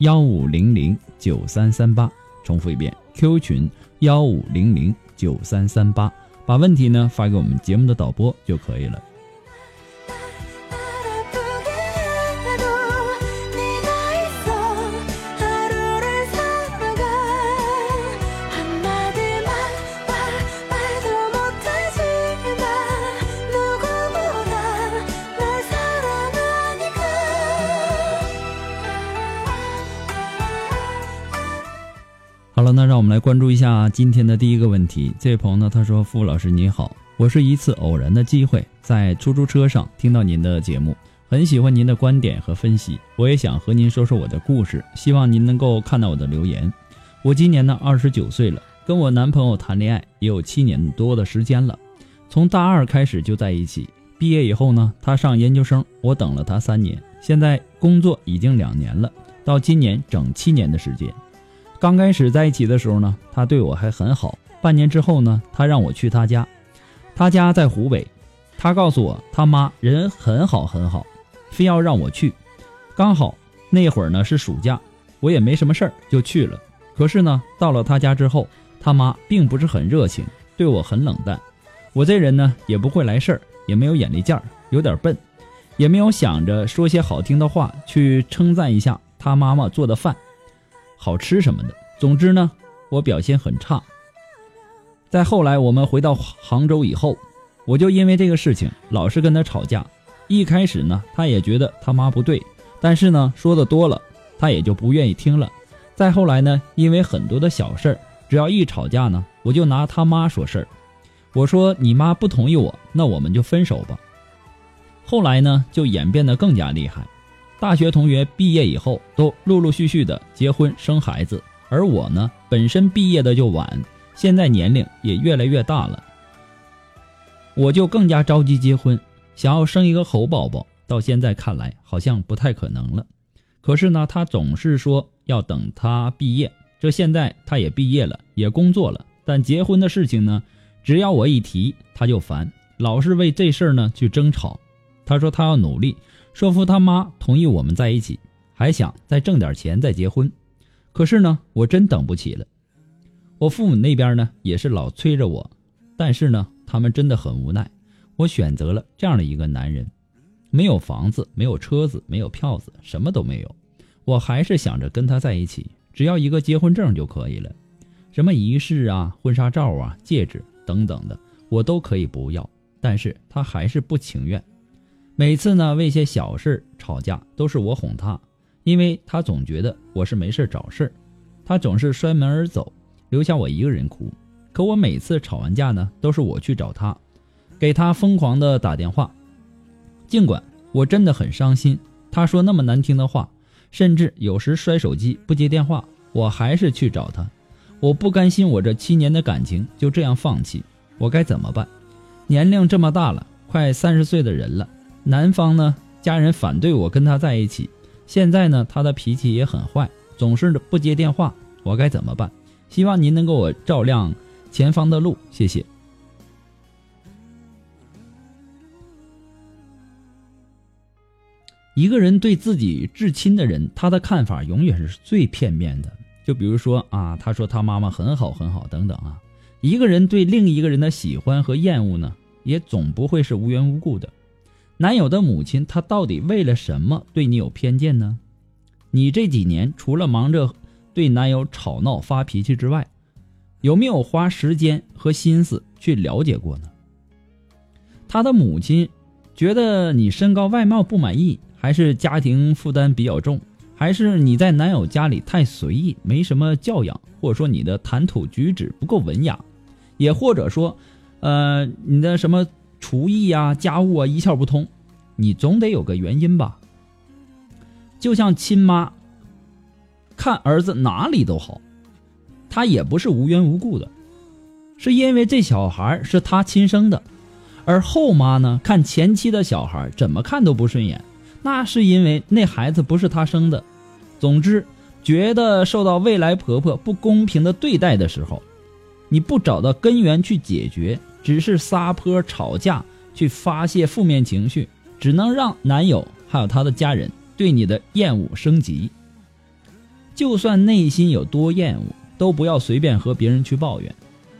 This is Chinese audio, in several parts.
幺五零零九三三八，重复一遍，Q 群幺五零零九三三八，把问题呢发给我们节目的导播就可以了。好了，那让我们来关注一下今天的第一个问题。这位朋友呢，他说：“傅老师您好，我是一次偶然的机会在出租车上听到您的节目，很喜欢您的观点和分析，我也想和您说说我的故事，希望您能够看到我的留言。我今年呢二十九岁了，跟我男朋友谈恋爱也有七年多的时间了，从大二开始就在一起，毕业以后呢，他上研究生，我等了他三年，现在工作已经两年了，到今年整七年的时间。”刚开始在一起的时候呢，他对我还很好。半年之后呢，他让我去他家，他家在湖北。他告诉我他妈人很好很好，非要让我去。刚好那会儿呢是暑假，我也没什么事儿就去了。可是呢，到了他家之后，他妈并不是很热情，对我很冷淡。我这人呢也不会来事儿，也没有眼力见儿，有点笨，也没有想着说些好听的话去称赞一下他妈妈做的饭。好吃什么的，总之呢，我表现很差。再后来，我们回到杭州以后，我就因为这个事情老是跟他吵架。一开始呢，他也觉得他妈不对，但是呢，说的多了，他也就不愿意听了。再后来呢，因为很多的小事儿，只要一吵架呢，我就拿他妈说事儿。我说你妈不同意我，那我们就分手吧。后来呢，就演变得更加厉害。大学同学毕业以后都陆陆续续的结婚生孩子，而我呢，本身毕业的就晚，现在年龄也越来越大了，我就更加着急结婚，想要生一个猴宝宝。到现在看来，好像不太可能了。可是呢，他总是说要等他毕业，这现在他也毕业了，也工作了，但结婚的事情呢，只要我一提他就烦，老是为这事儿呢去争吵。他说他要努力。说服他妈同意我们在一起，还想再挣点钱再结婚。可是呢，我真等不起了。我父母那边呢也是老催着我，但是呢，他们真的很无奈。我选择了这样的一个男人，没有房子，没有车子，没有票子，什么都没有。我还是想着跟他在一起，只要一个结婚证就可以了。什么仪式啊、婚纱照啊、戒指等等的，我都可以不要。但是他还是不情愿。每次呢，为些小事吵架，都是我哄他，因为他总觉得我是没事找事儿，他总是摔门而走，留下我一个人哭。可我每次吵完架呢，都是我去找他，给他疯狂的打电话，尽管我真的很伤心，他说那么难听的话，甚至有时摔手机不接电话，我还是去找他。我不甘心我这七年的感情就这样放弃，我该怎么办？年龄这么大了，快三十岁的人了。男方呢，家人反对我跟他在一起。现在呢，他的脾气也很坏，总是不接电话。我该怎么办？希望您能给我照亮前方的路，谢谢。一个人对自己至亲的人，他的看法永远是最片面的。就比如说啊，他说他妈妈很好很好等等啊。一个人对另一个人的喜欢和厌恶呢，也总不会是无缘无故的。男友的母亲她到底为了什么对你有偏见呢？你这几年除了忙着对男友吵闹发脾气之外，有没有花时间和心思去了解过呢？他的母亲觉得你身高外貌不满意，还是家庭负担比较重，还是你在男友家里太随意，没什么教养，或者说你的谈吐举止不够文雅，也或者说，呃，你的什么厨艺呀、家务啊一窍不通，你总得有个原因吧？就像亲妈看儿子哪里都好，他也不是无缘无故的，是因为这小孩是他亲生的。而后妈呢，看前妻的小孩怎么看都不顺眼，那是因为那孩子不是她生的。总之，觉得受到未来婆婆不公平的对待的时候，你不找到根源去解决，只是撒泼吵架去发泄负面情绪，只能让男友还有他的家人对你的厌恶升级。就算内心有多厌恶，都不要随便和别人去抱怨，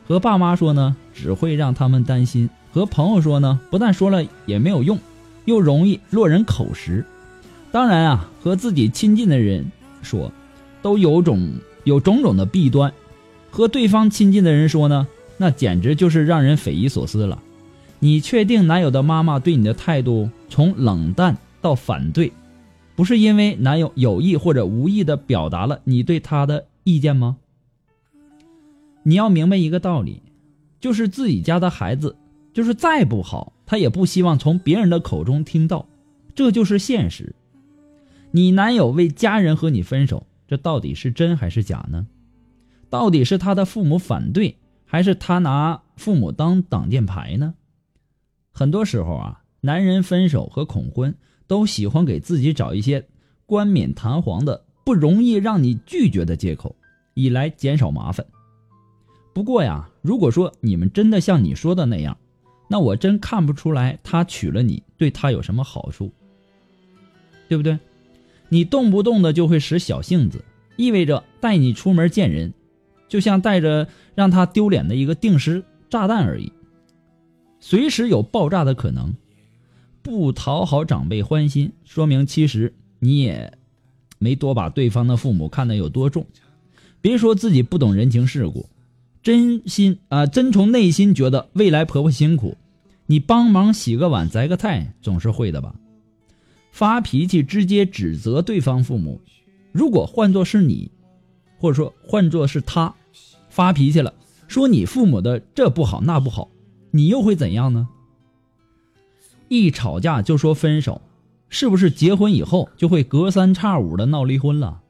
和爸妈说呢，只会让他们担心。和朋友说呢，不但说了也没有用，又容易落人口实。当然啊，和自己亲近的人说，都有种有种种的弊端。和对方亲近的人说呢，那简直就是让人匪夷所思了。你确定男友的妈妈对你的态度从冷淡到反对，不是因为男友有意或者无意的表达了你对他的意见吗？你要明白一个道理，就是自己家的孩子。就是再不好，他也不希望从别人的口中听到，这就是现实。你男友为家人和你分手，这到底是真还是假呢？到底是他的父母反对，还是他拿父母当挡箭牌呢？很多时候啊，男人分手和恐婚都喜欢给自己找一些冠冕堂皇的、不容易让你拒绝的借口，以来减少麻烦。不过呀，如果说你们真的像你说的那样，那我真看不出来，他娶了你对他有什么好处，对不对？你动不动的就会使小性子，意味着带你出门见人，就像带着让他丢脸的一个定时炸弹而已，随时有爆炸的可能。不讨好长辈欢心，说明其实你也没多把对方的父母看得有多重。别说自己不懂人情世故。真心啊，真从内心觉得未来婆婆辛苦，你帮忙洗个碗、择个菜总是会的吧？发脾气直接指责对方父母，如果换作是你，或者说换作是他，发脾气了，说你父母的这不好那不好，你又会怎样呢？一吵架就说分手，是不是结婚以后就会隔三差五的闹离婚了？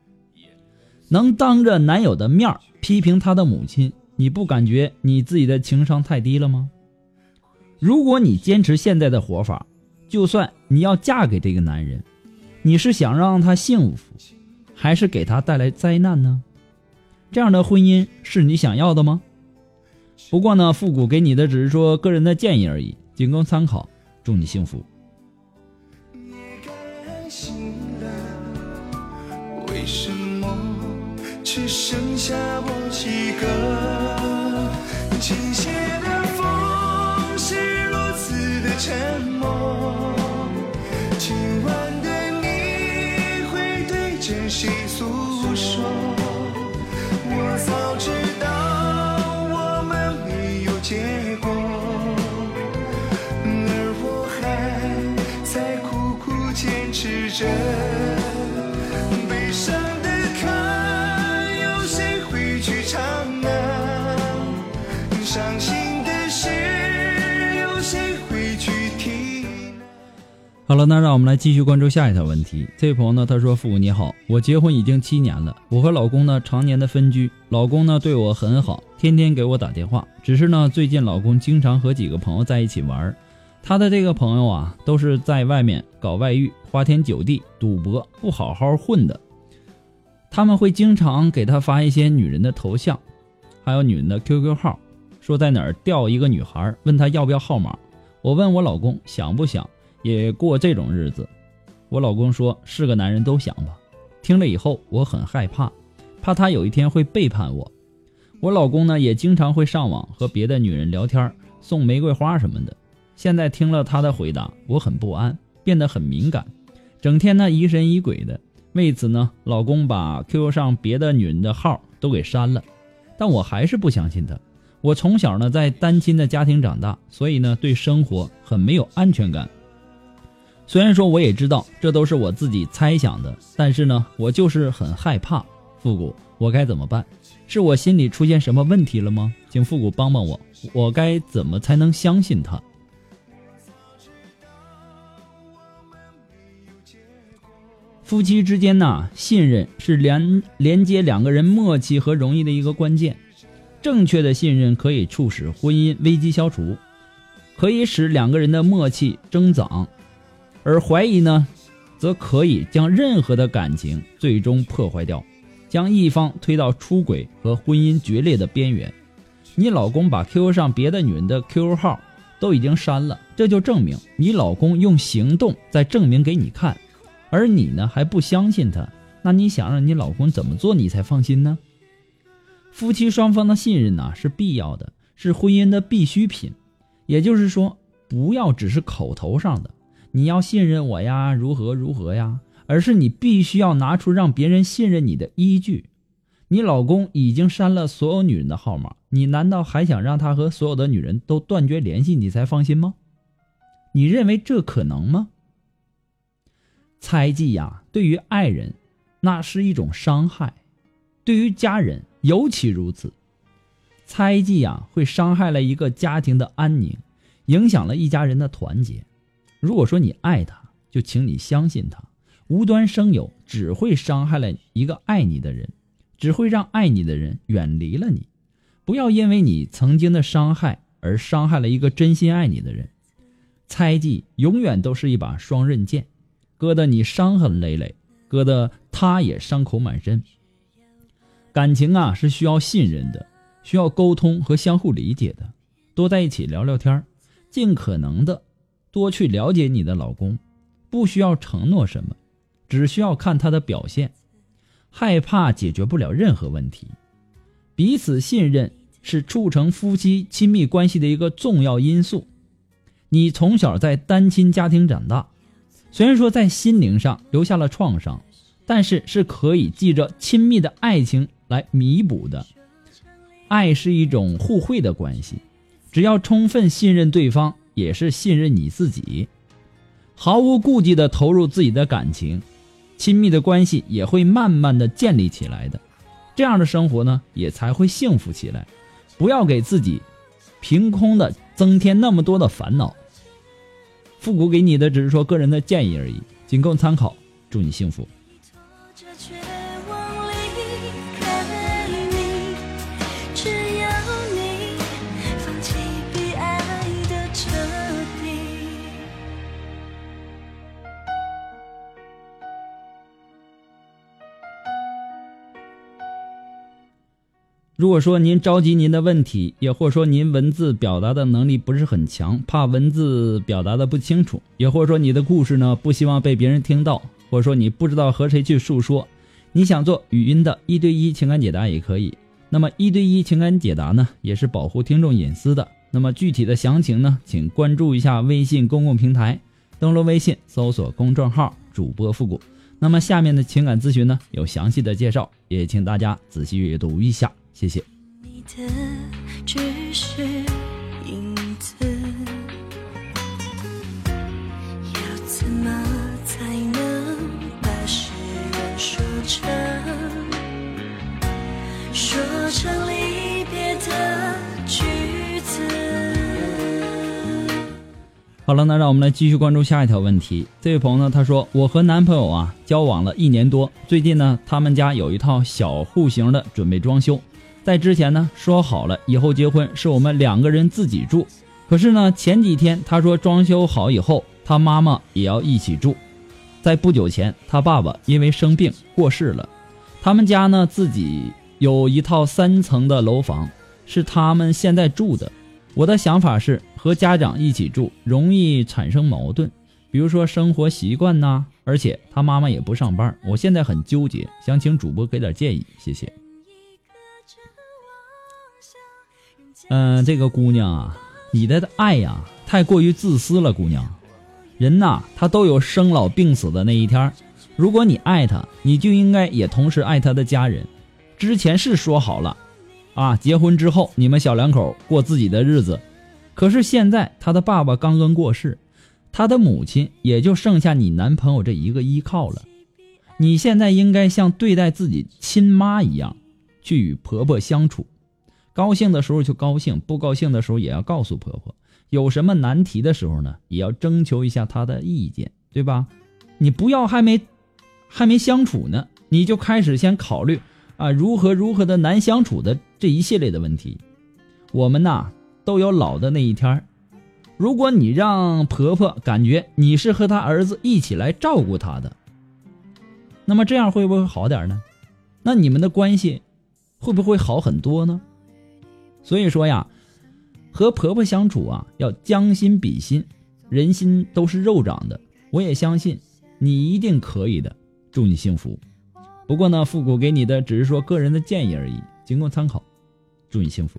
能当着男友的面批评他的母亲？你不感觉你自己的情商太低了吗？如果你坚持现在的活法，就算你要嫁给这个男人，你是想让他幸福，还是给他带来灾难呢？这样的婚姻是你想要的吗？不过呢，复古给你的只是说个人的建议而已，仅供参考。祝你幸福。为什么只剩下我几个？倾斜的风是如此的沉默，今晚的你会对着谁诉说？早知道我们没有结果，而我还在苦苦坚持着。好了，那让我们来继续关注下一条问题。这位朋友呢，他说：“父母你好，我结婚已经七年了，我和老公呢常年的分居，老公呢对我很好，天天给我打电话。只是呢，最近老公经常和几个朋友在一起玩，他的这个朋友啊，都是在外面搞外遇、花天酒地、赌博，不好好混的。他们会经常给他发一些女人的头像，还有女人的 QQ 号，说在哪儿钓一个女孩，问他要不要号码。我问我老公想不想。”也过这种日子，我老公说是个男人都想吧。听了以后，我很害怕，怕他有一天会背叛我。我老公呢，也经常会上网和别的女人聊天，送玫瑰花什么的。现在听了他的回答，我很不安，变得很敏感，整天呢疑神疑鬼的。为此呢，老公把 QQ 上别的女人的号都给删了，但我还是不相信他。我从小呢在单亲的家庭长大，所以呢对生活很没有安全感。虽然说我也知道这都是我自己猜想的，但是呢我就是很害怕。复古，我该怎么办？是我心里出现什么问题了吗？请复古帮帮我，我该怎么才能相信他？夫妻之间呐，信任是连连接两个人默契和容易的一个关键。正确的信任可以促使婚姻危机消除，可以使两个人的默契增长，而怀疑呢，则可以将任何的感情最终破坏掉，将一方推到出轨和婚姻决裂的边缘。你老公把 QQ 上别的女人的 QQ 号都已经删了，这就证明你老公用行动在证明给你看，而你呢还不相信他，那你想让你老公怎么做你才放心呢？夫妻双方的信任呢是必要的，是婚姻的必需品。也就是说，不要只是口头上的“你要信任我呀，如何如何呀”，而是你必须要拿出让别人信任你的依据。你老公已经删了所有女人的号码，你难道还想让他和所有的女人都断绝联系，你才放心吗？你认为这可能吗？猜忌呀，对于爱人，那是一种伤害；对于家人。尤其如此，猜忌啊，会伤害了一个家庭的安宁，影响了一家人的团结。如果说你爱他，就请你相信他，无端生有只会伤害了一个爱你的人，只会让爱你的人远离了你。不要因为你曾经的伤害而伤害了一个真心爱你的人。猜忌永远都是一把双刃剑，割得你伤痕累累，割得他也伤口满身。感情啊是需要信任的，需要沟通和相互理解的，多在一起聊聊天尽可能的多去了解你的老公，不需要承诺什么，只需要看他的表现。害怕解决不了任何问题，彼此信任是促成夫妻亲密关系的一个重要因素。你从小在单亲家庭长大，虽然说在心灵上留下了创伤，但是是可以记着亲密的爱情。来弥补的，爱是一种互惠的关系，只要充分信任对方，也是信任你自己，毫无顾忌的投入自己的感情，亲密的关系也会慢慢的建立起来的，这样的生活呢，也才会幸福起来。不要给自己凭空的增添那么多的烦恼。复古给你的只是说个人的建议而已，仅供参考。祝你幸福。如果说您着急您的问题，也或者说您文字表达的能力不是很强，怕文字表达的不清楚，也或者说你的故事呢不希望被别人听到，或者说你不知道和谁去诉说，你想做语音的一对一情感解答也可以。那么一对一情感解答呢，也是保护听众隐私的。那么具体的详情呢，请关注一下微信公共平台，登录微信搜索公众号主播复古。那么下面的情感咨询呢，有详细的介绍，也请大家仔细阅读一下。谢谢。你的只是影子，要怎么才能把誓言说成说成离别的句子？好了，那让我们来继续关注下一条问题。这位朋友呢，他说：“我和男朋友啊交往了一年多，最近呢，他们家有一套小户型的准备装修。”在之前呢，说好了以后结婚是我们两个人自己住。可是呢，前几天他说装修好以后，他妈妈也要一起住。在不久前，他爸爸因为生病过世了。他们家呢，自己有一套三层的楼房，是他们现在住的。我的想法是和家长一起住容易产生矛盾，比如说生活习惯呐，而且他妈妈也不上班。我现在很纠结，想请主播给点建议，谢谢。嗯，这个姑娘啊，你的爱呀太过于自私了，姑娘。人呐，他都有生老病死的那一天。如果你爱他，你就应该也同时爱他的家人。之前是说好了，啊，结婚之后你们小两口过自己的日子。可是现在他的爸爸刚刚过世，他的母亲也就剩下你男朋友这一个依靠了。你现在应该像对待自己亲妈一样，去与婆婆相处。高兴的时候就高兴，不高兴的时候也要告诉婆婆。有什么难题的时候呢，也要征求一下她的意见，对吧？你不要还没。还没相处呢，你就开始先考虑啊如何如何的难相处的这一系列的问题。我们呐都有老的那一天如果你让婆婆感觉你是和她儿子一起来照顾她的，那么这样会不会好点呢？那你们的关系会不会好很多呢？所以说呀，和婆婆相处啊要将心比心，人心都是肉长的。我也相信你一定可以的。祝你幸福。不过呢，复古给你的只是说个人的建议而已，仅供参考。祝你幸福。